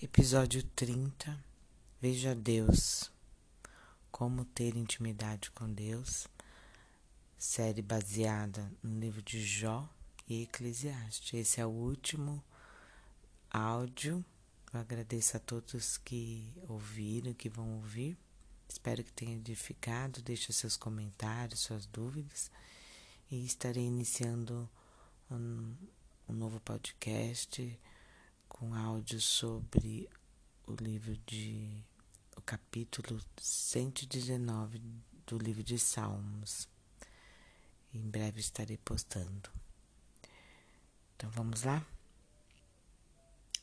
Episódio 30 Veja Deus. Como ter intimidade com Deus. Série baseada no livro de Jó e Eclesiastes. Esse é o último áudio. Eu agradeço a todos que ouviram, que vão ouvir. Espero que tenha edificado. Deixe seus comentários, suas dúvidas. E estarei iniciando um, um novo podcast com áudio sobre o livro de o capítulo 119 do livro de Salmos. Em breve estarei postando. Então vamos lá?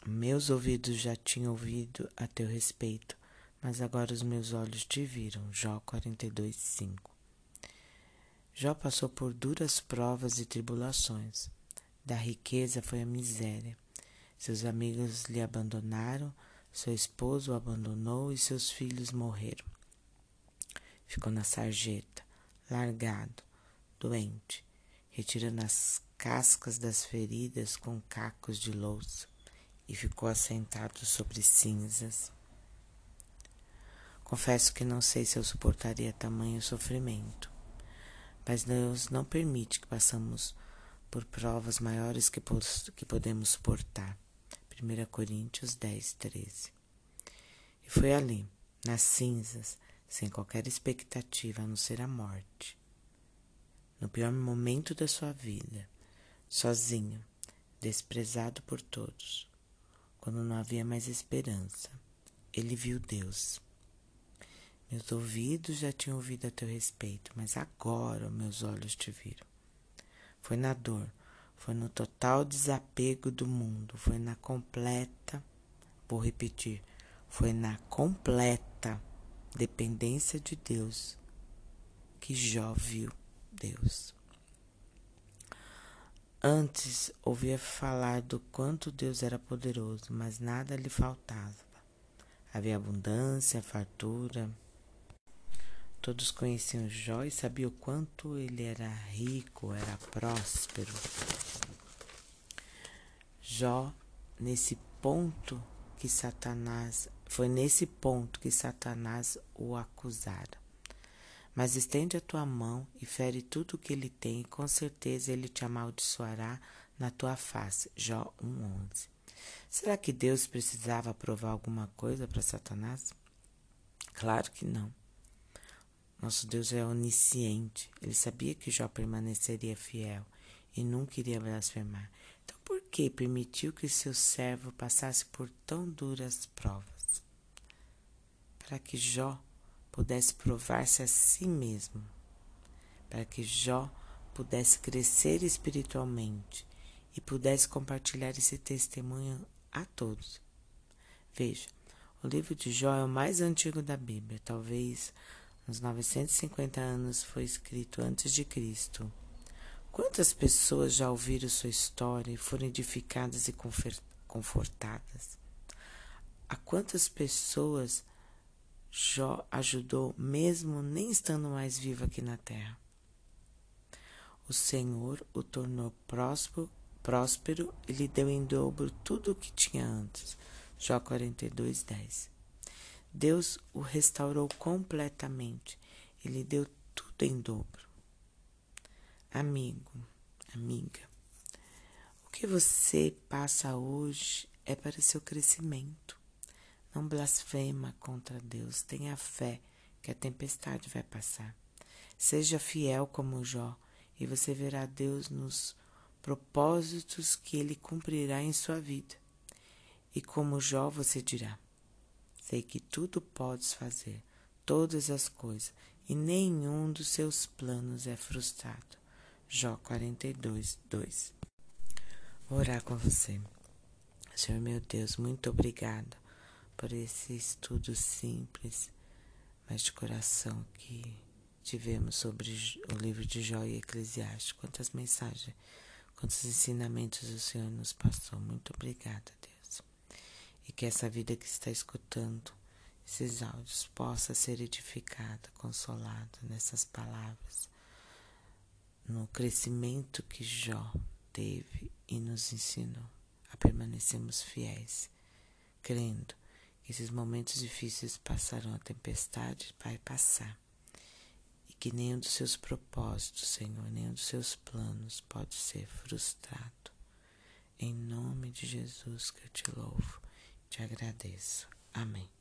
Meus ouvidos já tinham ouvido a teu respeito, mas agora os meus olhos te viram. Jó 42, 5. Jó passou por duras provas e tribulações. Da riqueza foi a miséria seus amigos lhe abandonaram, seu esposo o abandonou e seus filhos morreram. Ficou na sarjeta, largado, doente, retirando as cascas das feridas com cacos de louça e ficou assentado sobre cinzas. Confesso que não sei se eu suportaria tamanho sofrimento, mas Deus não permite que passamos por provas maiores que, que podemos suportar. 1 Coríntios 10, 13. E foi ali, nas cinzas, sem qualquer expectativa a não ser a morte. No pior momento da sua vida, sozinho, desprezado por todos, quando não havia mais esperança, ele viu Deus. Meus ouvidos já tinham ouvido a teu respeito, mas agora meus olhos te viram. Foi na dor, foi no total desapego do mundo, foi na completa, vou repetir, foi na completa dependência de Deus que Jó viu Deus. Antes ouvia falar do quanto Deus era poderoso, mas nada lhe faltava. Havia abundância, fartura. Todos conheciam Jó e sabiam o quanto ele era rico, era próspero. Jó, nesse ponto que Satanás, foi nesse ponto que Satanás o acusara. Mas estende a tua mão e fere tudo o que ele tem, e com certeza ele te amaldiçoará na tua face. Jó 1:11. Será que Deus precisava provar alguma coisa para Satanás? Claro que não. Nosso Deus é onisciente. Ele sabia que Jó permaneceria fiel e nunca iria blasfemar. Que permitiu que seu servo passasse por tão duras provas? Para que Jó pudesse provar-se a si mesmo, para que Jó pudesse crescer espiritualmente e pudesse compartilhar esse testemunho a todos. Veja, o livro de Jó é o mais antigo da Bíblia, talvez uns 950 anos foi escrito antes de Cristo. Quantas pessoas já ouviram sua história e foram edificadas e confortadas? A quantas pessoas Jó ajudou, mesmo nem estando mais vivo aqui na terra? O Senhor o tornou próspero, próspero e lhe deu em dobro tudo o que tinha antes. Jó 42, 10. Deus o restaurou completamente e lhe deu tudo em dobro. Amigo, amiga, o que você passa hoje é para seu crescimento. Não blasfema contra Deus, tenha fé que a tempestade vai passar. Seja fiel como Jó e você verá Deus nos propósitos que ele cumprirá em sua vida. E como Jó você dirá: Sei que tudo podes fazer, todas as coisas, e nenhum dos seus planos é frustrado. Jó 42, 2. Vou orar com você. Senhor meu Deus, muito obrigada por esse estudo simples, mas de coração que tivemos sobre o livro de Jó e Eclesiastes. Quantas mensagens, quantos ensinamentos o Senhor nos passou. Muito obrigada, Deus. E que essa vida que está escutando esses áudios possa ser edificada, consolada nessas palavras no crescimento que Jó teve e nos ensinou a permanecermos fiéis, crendo que esses momentos difíceis passarão, a tempestade vai passar. E que nenhum dos seus propósitos, Senhor, nenhum dos seus planos pode ser frustrado. Em nome de Jesus que eu te louvo, te agradeço. Amém.